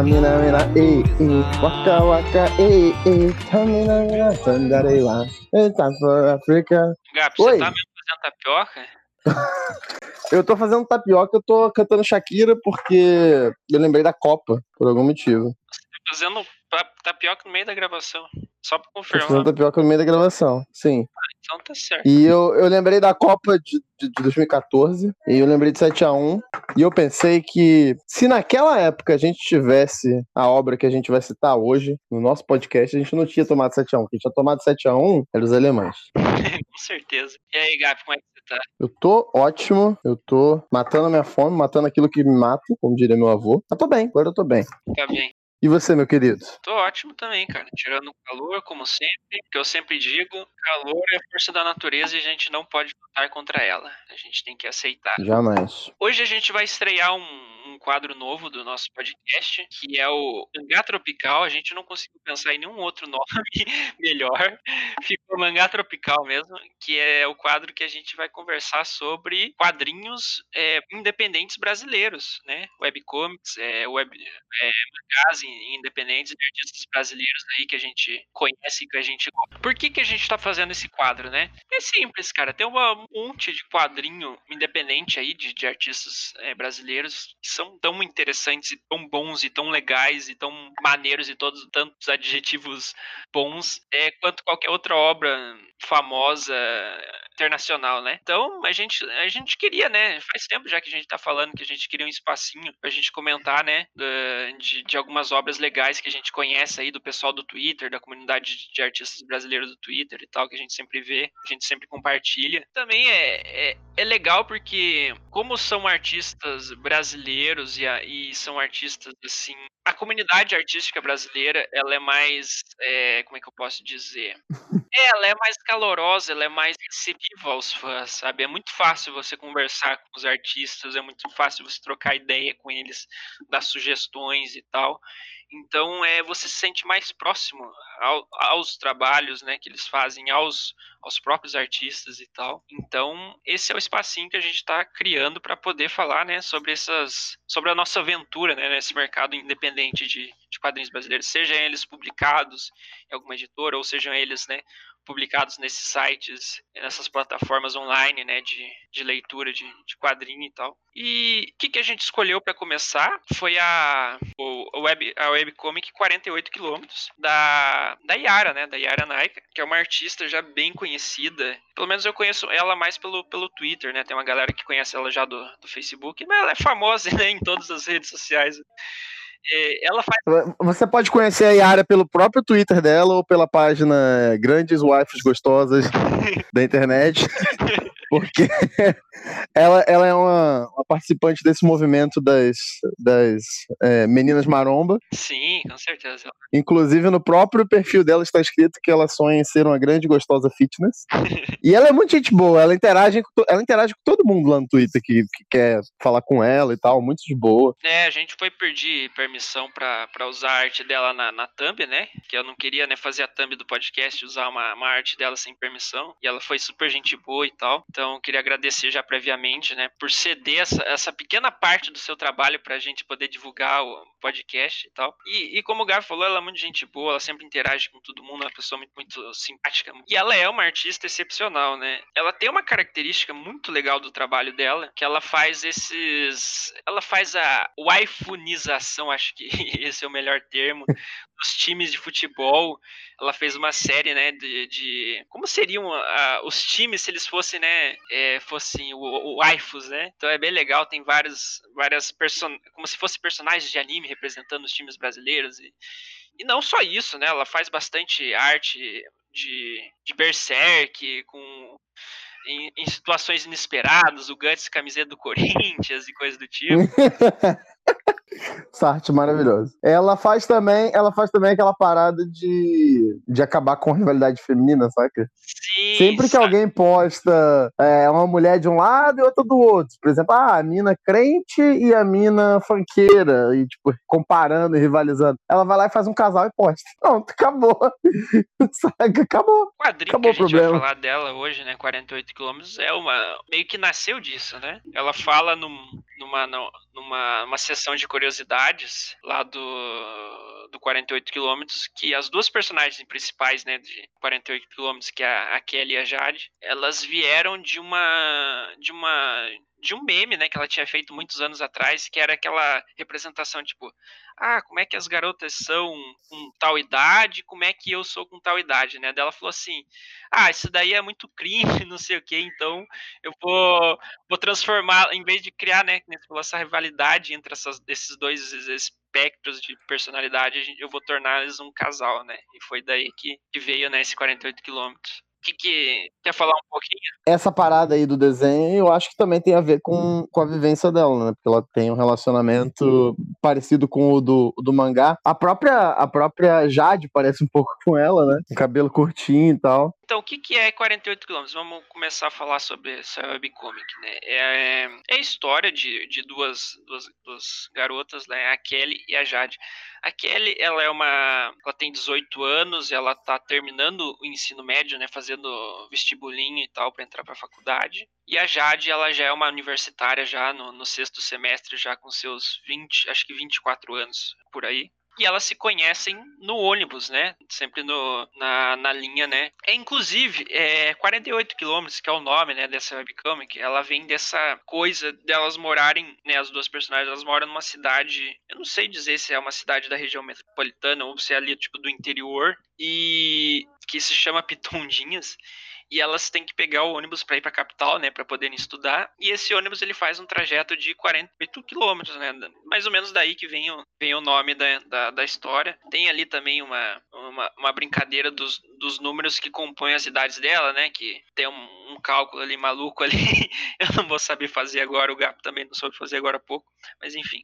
tamina mina, ei, ei, waka waka, ei, ei, tamina mina, sandarewa, time for Africa. Gap, Oi. você tá mesmo fazendo tapioca? Eu tô fazendo tapioca, eu tô cantando Shakira porque eu lembrei da Copa, por algum motivo. Tá fazendo tapioca no meio da gravação. Só pra confirmar. tapioca no meio da gravação, sim. Então tá certo. E eu, eu lembrei da Copa de, de, de 2014, e eu lembrei de 7x1, e eu pensei que se naquela época a gente tivesse a obra que a gente vai citar hoje no nosso podcast, a gente não tinha tomado 7x1. Quem tinha tomado 7x1 eram os alemães. Com certeza. E aí, Gap, como é que você tá? Eu tô ótimo, eu tô matando a minha fome, matando aquilo que me mata, como diria meu avô. Mas tô bem, agora eu tô bem. Tá bem. E você, meu querido? Tô ótimo também, cara. Tirando o calor, como sempre. Que eu sempre digo, calor é força da natureza e a gente não pode lutar contra ela. A gente tem que aceitar. Jamais. Hoje a gente vai estrear um, um quadro novo do nosso podcast, que é o Mangá Tropical. A gente não conseguiu pensar em nenhum outro nome melhor. Ficou Mangá Tropical mesmo, que é o quadro que a gente vai conversar sobre quadrinhos é, independentes brasileiros, né? Webcomics, é, web, é, mangás in- independentes de artistas brasileiros aí que a gente conhece e que a gente gosta. Por que, que a gente tá fazendo esse quadro, né? É simples, cara. Tem um monte de quadrinho independente aí de, de artistas é, brasileiros que são tão interessantes e tão bons e tão legais e tão maneiros e todos tantos adjetivos bons é, quanto qualquer outra obra famosa internacional, né? Então a gente a gente queria, né? Faz tempo já que a gente tá falando que a gente queria um espacinho pra gente comentar, né? De, de algumas obras legais que a gente conhece aí do pessoal do Twitter, da comunidade de- artistas brasileiros do Twitter e tal, que a gente sempre vê, a gente sempre compartilha. Também é, é, é legal porque, como são artistas brasileiros e, e são artistas assim. A comunidade artística brasileira, ela é mais. é, como é que eu posso dizer? É, ela é mais calorosa, ela é mais receptiva aos fãs, sabe? É muito fácil você conversar com os artistas, é muito fácil você trocar ideia com eles, dar sugestões e tal. Então, é, você se sente mais próximo ao- aos trabalhos, né, que eles fazem, aos, aos próprios artistas e tal. Então, esse é o espacinho que a gente está criando para poder falar, né, sobre essas, sobre a nossa aventura, né, nesse mercado independente de, de quadrinhos brasileiros, sejam eles publicados em alguma editora ou sejam eles, né, publicados nesses sites, nessas plataformas online, né, de, de leitura de, de quadrinho e tal. E o que, que a gente escolheu para começar foi a, o, web, a webcomic 48 quilômetros da, da Yara, né, da Yara Naika, que é uma artista já bem conhecida. Pelo menos eu conheço ela mais pelo, pelo Twitter, né, tem uma galera que conhece ela já do, do Facebook, mas ela é famosa, né, em todas as redes sociais. É, ela faz Você pode conhecer a Yara pelo próprio Twitter dela ou pela página Grandes Waifs Gostosas da internet. Porque ela, ela é uma, uma participante desse movimento das, das é, meninas maromba. Sim, com certeza. Inclusive, no próprio perfil dela está escrito que ela sonha em ser uma grande gostosa fitness. E ela é muito gente boa, ela interage com, ela interage com todo mundo lá no Twitter que, que quer falar com ela e tal, muito de boa. É, a gente foi pedir permissão pra pra usar a arte dela na, na thumb, né? Que eu não queria, né, fazer a thumb do podcast, usar uma, uma arte dela sem permissão. E ela foi super gente boa e tal. Então, eu queria agradecer já previamente, né, por ceder essa, essa pequena parte do seu trabalho pra gente poder divulgar o podcast e tal. E, e como o Gabi falou, ela é muito gente boa, ela sempre interage com todo mundo, é uma pessoa muito, muito simpática. E ela é uma artista excepcional, né? Ela tem uma característica muito legal do trabalho dela, que ela faz esses. Ela faz a waifunização, acho que esse é o melhor termo, dos times de futebol. Ela fez uma série, né, de. de- como seriam ah, os times se eles fossem, né, é, fossem o, o né? Então é bem legal, tem vários, várias person... como se fossem personagens de anime representando os times brasileiros. E, e não só isso, né? Ela faz bastante arte de, de berserk, com em, em situações inesperadas, o Guts camiseta do Corinthians e coisa do tipo. Essa arte maravilhosa. Ela faz também, ela faz também aquela parada de, de acabar com a rivalidade feminina, saca? Sim, Sempre que alguém posta é, uma mulher de um lado e outra do outro. Por exemplo, ah, a mina crente e a mina fanqueira. E, tipo, comparando e rivalizando. Ela vai lá e faz um casal e posta. Pronto, acabou. Saca? Acabou. O quadrinho Acabou que a gente vai problema. falar dela hoje, né, 48 quilômetros, é uma meio que nasceu disso, né? Ela fala num, numa, numa, numa sessão de curiosidades lá do, do 48 quilômetros que as duas personagens principais, né, de 48 quilômetros, que é a Kelly e a Jade, elas vieram de uma de uma de um meme, né, que ela tinha feito muitos anos atrás, que era aquela representação tipo, ah, como é que as garotas são com tal idade, como é que eu sou com tal idade, né? Daí ela falou assim, ah, isso daí é muito crime, não sei o que, então eu vou, vou transformar, em vez de criar, né, essa rivalidade entre essas, esses dois espectros de personalidade, eu vou tornar eles um casal, né? E foi daí que, veio, né, esse 48 quilômetros que, que quer falar um pouquinho? Essa parada aí do desenho, eu acho que também tem a ver com, com a vivência dela, né? Porque ela tem um relacionamento parecido com o do, do mangá. A própria, a própria Jade parece um pouco com ela, né? Com cabelo curtinho e tal. Então, o que, que é 48 km? Vamos começar a falar sobre essa webcomic, né? É, é a história de, de duas, duas, duas garotas, né? A Kelly e a Jade. A Kelly, ela é uma... Ela tem 18 anos, ela tá terminando o ensino médio, né? Fazendo vestibulinho e tal para entrar pra faculdade. E a Jade, ela já é uma universitária já no, no sexto semestre, já com seus 20, acho que 24 anos, por aí e elas se conhecem no ônibus, né? Sempre no, na, na linha, né? É, inclusive, é 48 quilômetros, que é o nome, né, dessa webcomic, ela vem dessa coisa delas morarem, né, as duas personagens, elas moram numa cidade, eu não sei dizer se é uma cidade da região metropolitana ou se é ali, tipo, do interior, e que se chama Pitondinhas, e elas têm que pegar o ônibus para ir para a capital, né, para poderem estudar. E esse ônibus ele faz um trajeto de 48 quilômetros, né, mais ou menos daí que vem o, vem o nome da, da, da história. Tem ali também uma, uma, uma, brincadeira dos, dos números que compõem as idades dela, né, que tem um, um cálculo ali maluco ali. Eu não vou saber fazer agora, o Gap também não soube fazer agora há pouco, mas enfim.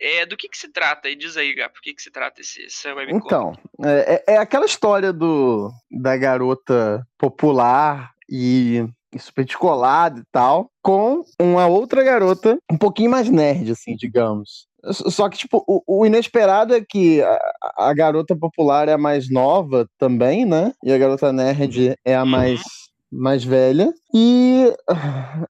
É, do que, que se trata? E diz aí, Gap, do que, que se trata esse, esse webcomic? Então, é, é, é aquela história do, da garota popular e super descolada e tal, com uma outra garota um pouquinho mais nerd, assim, digamos. Só que, tipo, o, o inesperado é que a, a, garota popular é a mais nova também, né? E a garota nerd é a mais mais velha. E,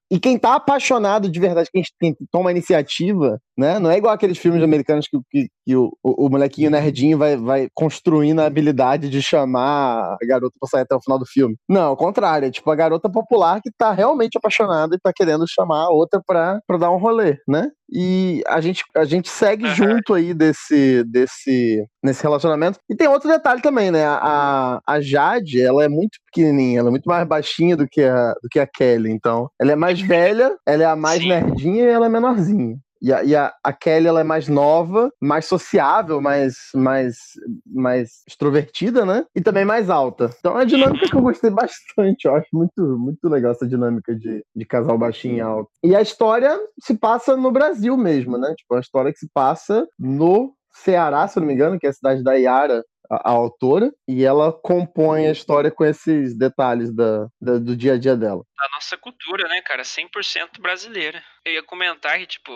e quem tá apaixonado de verdade, quem, quem toma iniciativa, né? Não é igual aqueles filmes americanos que, que, que o, o, o, molequinho nerdinho vai, vai construindo a habilidade de chamar a garota pra sair até o final do filme. Não, ao contrário. É tipo a garota popular que tá realmente apaixonada e tá querendo chamar a outra pra, pra dar um rolê, né? E a gente, a gente segue junto aí desse, desse nesse relacionamento. E tem outro detalhe também, né? A, a Jade, ela é muito pequenininha, ela é muito mais baixinha do que a, do que a Kelly. Então, ela é mais velha, ela é a mais Sim. nerdinha e ela é menorzinha. E a, e a, a, Kelly ela é mais nova, mais sociável, mais, mais, mais extrovertida, né? E também mais alta. Então é uma dinâmica que eu gostei bastante. Eu acho muito, muito legal essa dinâmica de, de casal baixinho e alto. E a história se passa no Brasil mesmo, né? Tipo, é uma história que se passa no Ceará, se eu não me engano, que é a cidade da Iara, a, a, autora, e ela compõe a história com esses detalhes da, da, do dia a dia dela. A nossa cultura, né, cara? 100% brasileira. Eu ia comentar que, tipo,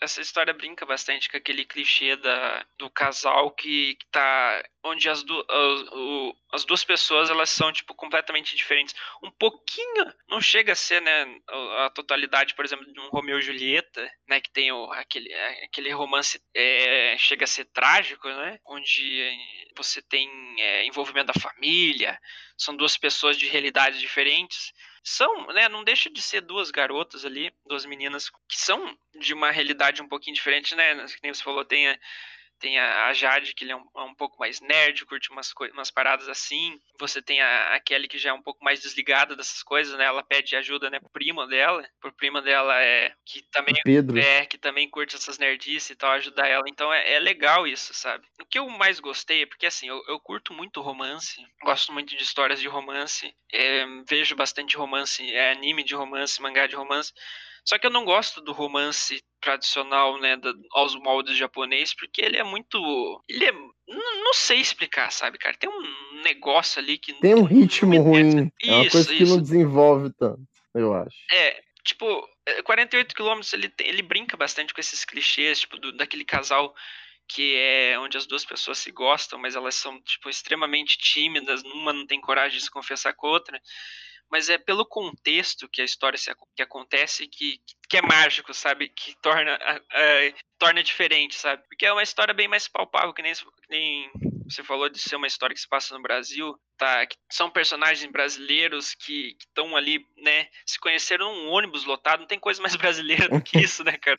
essa história brinca bastante com aquele clichê da, do casal que, que tá. Onde as, du, as, as duas pessoas elas são, tipo, completamente diferentes. Um pouquinho, não chega a ser, né, a, totalidade, por exemplo, de um Romeu e Julieta, né, que tem o, aquele, aquele romance é, chega a ser trágico, né, onde você tem é, envolvimento da família, são duas pessoas de realidades diferentes são, né, não deixa de ser duas garotas ali, duas meninas que são de uma realidade um pouquinho diferente, né? Que nem você falou, tem tem a, Jade, que ele é um, é um pouco mais nerd, curte umas, umas paradas assim. Você tem a, a, Kelly, que já é um pouco mais desligada dessas coisas, né? Ela pede ajuda, né, pro primo dela. Pro primo dela é que também Pedro. é que também curte essas nerdices e tal, ajudar ela. Então é, é, legal isso, sabe? O que eu mais gostei é porque assim, eu, eu curto muito romance, gosto muito de histórias de romance, é, vejo bastante romance, é, anime de romance, mangá de romance. Só que eu não gosto do romance tradicional, né, do, aos moldes japonês, porque ele é muito. Ele é. Não sei explicar, sabe, cara? Tem um negócio ali que. Tem um ritmo ruim. Isso, é uma coisa que não desenvolve tanto, eu acho. É, tipo, 48 é, km ele, ele brinca bastante com esses clichês, tipo, do, daquele casal que é onde as duas pessoas se gostam, mas elas são, tipo, extremamente tímidas, uma não tem coragem de se confessar com a outra. Mas é pelo contexto que a história se, que acontece que, que é mágico, sabe? Que torna, torna diferente, sabe? Porque é uma história bem mais palpável, que nem, que nem você falou de ser uma história que se passa no Brasil, tá? Que são personagens brasileiros que estão ali, né? Se conheceram num ônibus lotado, não tem coisa mais brasileira do que isso, né, cara?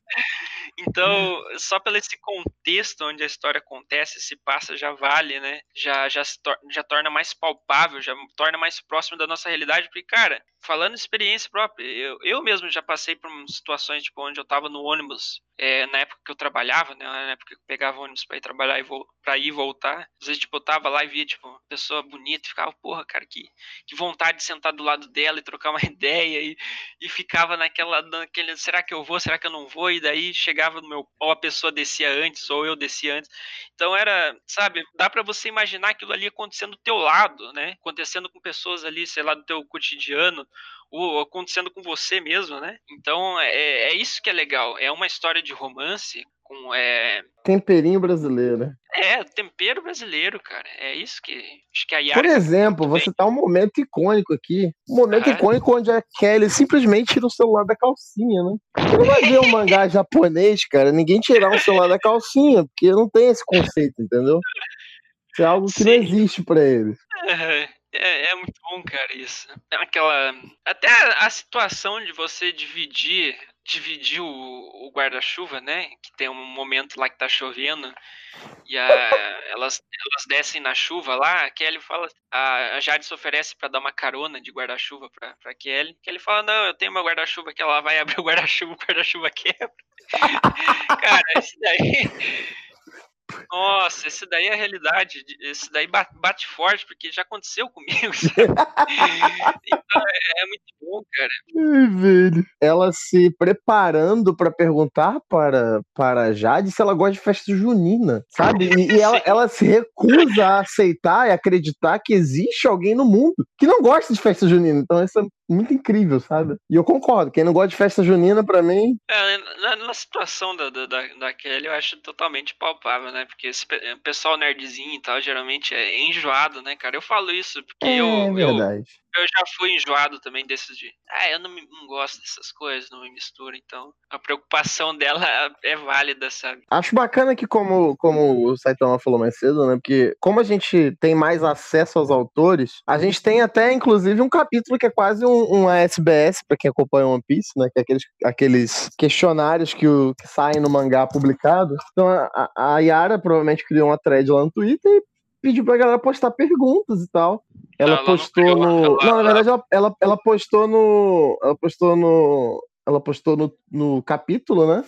Então, só pelo esse contexto onde a história acontece, se passa, já vale, né? Já, já, tor já torna mais palpável, já torna mais próximo da nossa realidade, porque, cara, falando experiência própria, eu, eu mesmo já passei por situações, tipo, onde eu tava no ônibus, é, na época que eu trabalhava, né? Na época que eu pegava ônibus pra ir trabalhar e ir voltar. Às vezes, tipo, eu tava lá e via, tipo, pessoa bonita e ficava, porra, cara, que, que vontade de sentar do lado dela e trocar uma ideia e, e ficava naquela, naquele, será que eu vou, será que eu não vou? E daí chegava no meu, ou a pessoa descia antes, ou eu descia antes. Então era, sabe, dá para você imaginar aquilo ali acontecendo do teu lado, né? Acontecendo com pessoas ali, sei lá, do teu cotidiano, ou acontecendo com você mesmo, né? Então é, é isso que é legal. É uma história de romance com é... temperinho brasileiro. É, tempero brasileiro, cara. É isso que acho que a Yara Por exemplo, você tá um momento icônico aqui, um momento icônico onde a Kelly simplesmente tira o celular da calcinha, né? Você não vai ver um mangá japonês, cara, ninguém tirar o celular da calcinha, porque não tem esse conceito, entendeu? Isso é algo que Sim. não existe para eles. É, é, muito bom, cara, isso. É aquela. Até a situação de você dividir dividir o, o guarda-chuva, né? Que tem um momento lá que tá chovendo e a, elas, elas descem na chuva lá. A Kelly fala, a, a Jade se oferece para dar uma carona de guarda-chuva pra, pra Kelly. Kelly fala: Não, eu tenho uma guarda-chuva que ela vai abrir o guarda-chuva, o guarda-chuva quebra. Cara, isso daí. Nossa, esse daí é a realidade. Esse daí bate forte, porque já aconteceu comigo. então é, é, muito bom, cara. Ai, velho. Ela se preparando para perguntar para, para Jade se ela gosta de festa junina, sabe? E, e ela, ela se recusa a aceitar e acreditar que existe alguém no mundo que não gosta de festa junina. Então, isso é muito incrível, sabe? E eu concordo. Quem não gosta de festa junina, para mim. É, na, na, situação da, da, da Kelly, eu acho totalmente palpável, né? Porque esse pessoal nerdzinho e tal, geralmente é enjoado, né, cara? Eu falo isso porque é, eu, verdade. eu eu já fui enjoado também desses de. Ah, eu não, me, não gosto dessas coisas, não me misturo. Então, a preocupação dela é válida, sabe? Acho bacana que, como, como o Saitama falou mais cedo, né? Porque, como a gente tem mais acesso aos autores, a gente tem até, inclusive, um capítulo que é quase um, um SBS, para quem acompanha One Piece, né? Que é aqueles, aqueles questionários que, o, que saem no mangá publicado. Então, a, a Yara provavelmente criou uma thread lá no Twitter e pediu pra galera postar perguntas e tal. Ela, postou não no. Ela, não, na verdade, ela, ela, ela, postou no. Ela postou no. Ela postou no, no capítulo, né?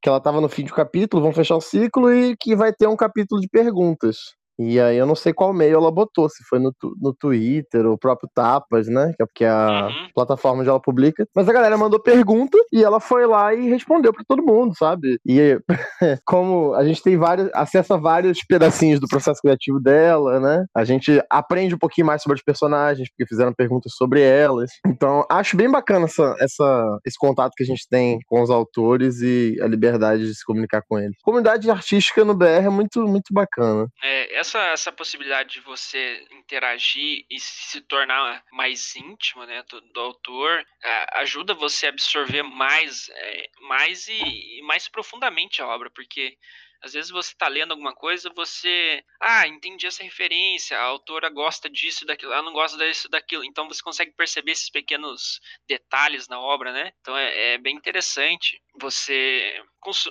Que ela tava no fim do capítulo, vão fechar o ciclo e que vai ter um capítulo de perguntas. E aí eu não sei qual meio ela botou, se foi no, no Twitter, o próprio Tapas, né? Que é porque a uhum. plataforma onde ela publica. Mas a galera mandou pergunta e ela foi lá e respondeu para todo mundo, sabe? E como a gente tem vários, acesso a vários pedacinhos do processo criativo dela, né? A gente aprende um pouquinho mais sobre os personagens, porque fizeram perguntas sobre elas. Então, acho bem bacana essa, essa, esse contato que a gente tem com os autores e a liberdade de se comunicar com eles. Comunidade artística no BR é muito, muito bacana. É, essa essa, essa possibilidade de você interagir e se tornar mais íntimo né, do, do autor ajuda você a absorver mais, é, mais e, e mais profundamente a obra, porque às vezes você está lendo alguma coisa, você. Ah, entendi essa referência, a autora gosta disso, daquilo, ela não gosta disso, daquilo. Então você consegue perceber esses pequenos detalhes na obra, né? Então é, é bem interessante você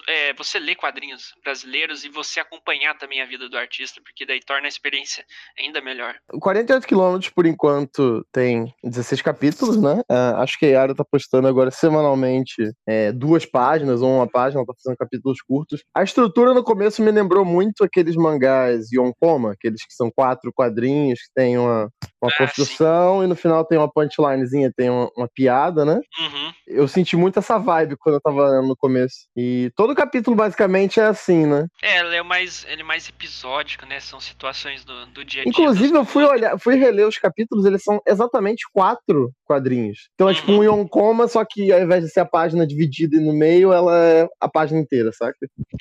é, você ler quadrinhos brasileiros e você acompanhar também a vida do artista, porque daí torna a experiência ainda melhor. 48 quilômetros, por enquanto, tem 16 capítulos, né? Uh, acho que a Yara tá postando agora semanalmente é, duas páginas ou uma página, ela tá fazendo capítulos curtos. A estrutura no começo me lembrou muito aqueles mangás Yonkoma, aqueles que são quatro quadrinhos, que tem uma, uma ah, construção sim. e no final tem uma punchlinezinha, tem uma, uma piada, né? Uhum. Eu senti muito essa vibe quando eu tava no começo. E E todo capítulo basicamente é assim, né? É, ele é mais, ele é mais episódico, né? São situações do, do dia a dia. Inclusive, eu fui olhar, fui reler os capítulos, eles são exatamente quatro quadrinhos. Então é tipo um Uhum. Yonkoma, só que ao invés de ser a página dividida no meio, ela é a página inteira, saca?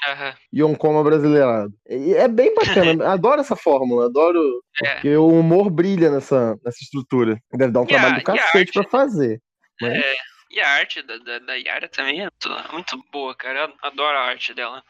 Aham. Yonkoma brasileirado. E é bem bacana, adoro essa fórmula, adoro. É. Porque o humor brilha nessa, nessa estrutura. Deve dar um E a- trabalho do a cacete arte, pra fazer. Mas... É, e a arte da, da, da Yara também é muito, muito boa, cara. Eu adoro a arte dela.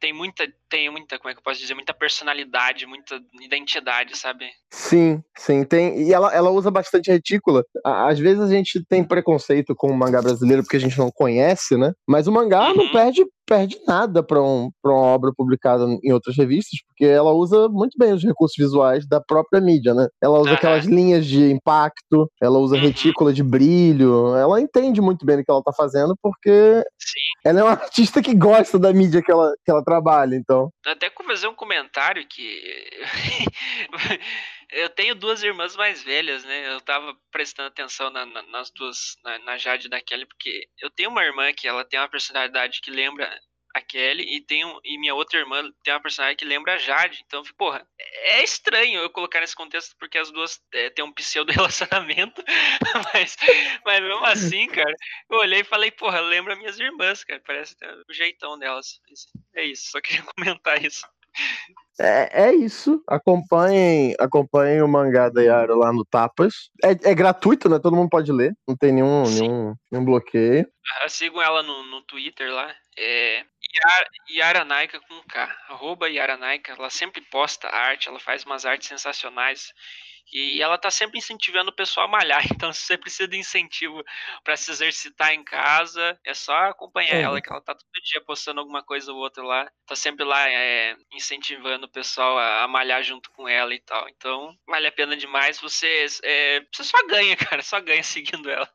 Tem muita, tem muita, como é que eu posso dizer, muita personalidade, muita identidade, sabe? Sim, sim, tem. E ela, ela usa bastante retícula. Às vezes a gente tem preconceito com o mangá brasileiro porque a gente não conhece, né? Mas o mangá não Uhum. perde, perde nada pra, um, pra uma obra publicada em outras revistas, porque ela usa muito bem os recursos visuais da própria mídia, né? Ela usa aquelas linhas de impacto, ela usa Uhum. retícula de brilho, ela entende muito bem o que ela tá fazendo, porque Sim. ela é uma artista que gosta da mídia que ela, que ela trabalha, então. Até fazer um comentário que. eu tenho duas irmãs mais velhas, né? Eu tava prestando atenção na- na- nas duas, na, na Jade e na Kelly, porque eu tenho uma irmã que ela tem uma personalidade que lembra a Kelly e, um- e minha outra irmã tem uma personalidade que lembra a Jade. Então, porra, é estranho eu colocar nesse contexto porque as duas é, têm um pseudo relacionamento, mas, mas mesmo assim, cara, eu olhei e falei, porra, lembra minhas irmãs, cara, parece o jeitão delas. É isso, só queria comentar isso. É, é isso. Acompanhem, acompanhem o mangá da Yara lá no Tapas. É, é gratuito, né? Todo mundo pode ler. Não tem nenhum, Sim. nenhum, nenhum bloqueio. Ah, Sigam ela no, no Twitter lá. É Yara, Yara Naika com K. Arroba Yara Naika. Ela sempre posta arte, ela faz umas artes sensacionais. E ela tá sempre incentivando o pessoal a malhar. Então, se você precisa de incentivo para se exercitar em casa, é só acompanhar É. ela, que ela tá todo dia postando alguma coisa ou outra lá. Tá sempre lá é, incentivando o pessoal a, a malhar junto com ela e tal. Então, vale a pena demais. Você, é, você só ganha, cara. Só ganha seguindo ela.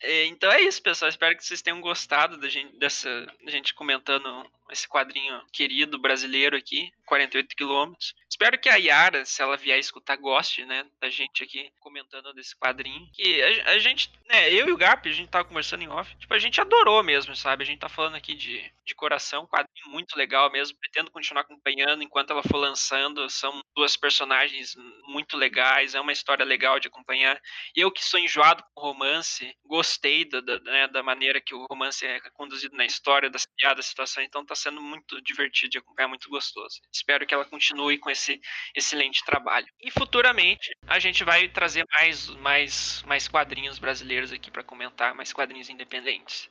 É, Então é isso, pessoal. Espero que vocês tenham gostado da gente, dessa da gente comentando esse quadrinho querido brasileiro aqui, 48 quilômetros. Espero que a Yara, se ela vier escutar, goste, né, da gente aqui comentando desse quadrinho. Que a, a gente, né, eu e o Gap, a gente tava conversando em off, tipo, a gente adorou mesmo, sabe? A gente tá falando aqui de, de coração, quadrinho muito legal mesmo. Pretendo continuar acompanhando enquanto ela for lançando. São duas personagens muito legais, é uma história legal de acompanhar. Eu que sou enjoado com romance, gostei da, da, né, da maneira que o romance é conduzido na história, das piadas, das situações, então tá sendo muito divertido de acompanhar, muito gostoso. Espero que ela continue com esse excelente trabalho. E futuramente a gente vai trazer mais, mais, mais quadrinhos brasileiros aqui para comentar, mais quadrinhos independentes.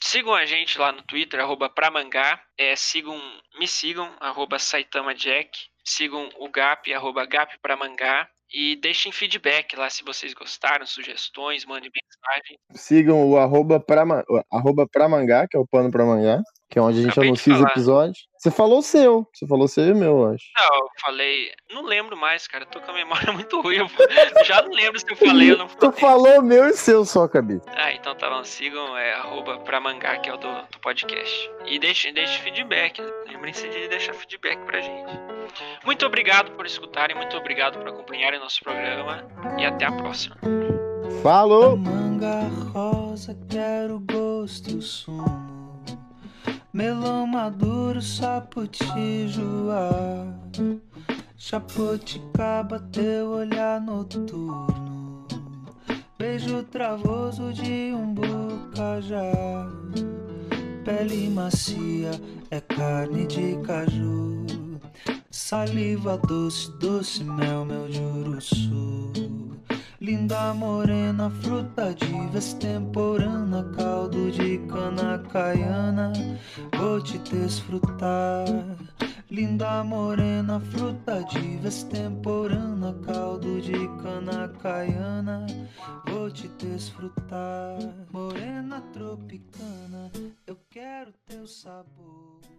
Sigam a gente lá no Twitter, arroba pramangá. É, sigam, me sigam, arroba. Sigam o Gap, arroba Gap Pramangá. E deixem feedback lá se vocês gostaram, sugestões, mandem mensagem. Sigam o arroba pra, arroba pra mangá, que é o pano pra mangá, que é onde a gente Acabei anuncia os episódios. Você falou o seu. Você falou o seu e o meu, eu acho. Não, eu falei. Não lembro mais, cara. Tô com a memória muito ruim. Eu já não lembro se eu falei ou não Tu falei. falou o meu e o seu só, Cabi. Ah, então tá bom. Sigam é, arroba pra mangá, que é o do, do podcast. E deixem, deixem feedback. Lembrem-se de deixar feedback pra gente. Muito obrigado por escutarem, muito obrigado por acompanharem nosso programa. E até a próxima. Falou! Manga rosa, quero gosto e o sumo. Melão maduro, saputijuá. Japoticaba, teu olhar noturno. Beijo travoso de um bocajá. Pele macia, é carne de caju. Saliva doce, doce mel, meu juruçu. Linda morena, fruta de extemporânea, caldo de cana caiana, vou te desfrutar. Linda morena, fruta de extemporânea, caldo de cana caiana, vou te desfrutar. Morena tropicana, eu quero teu sabor.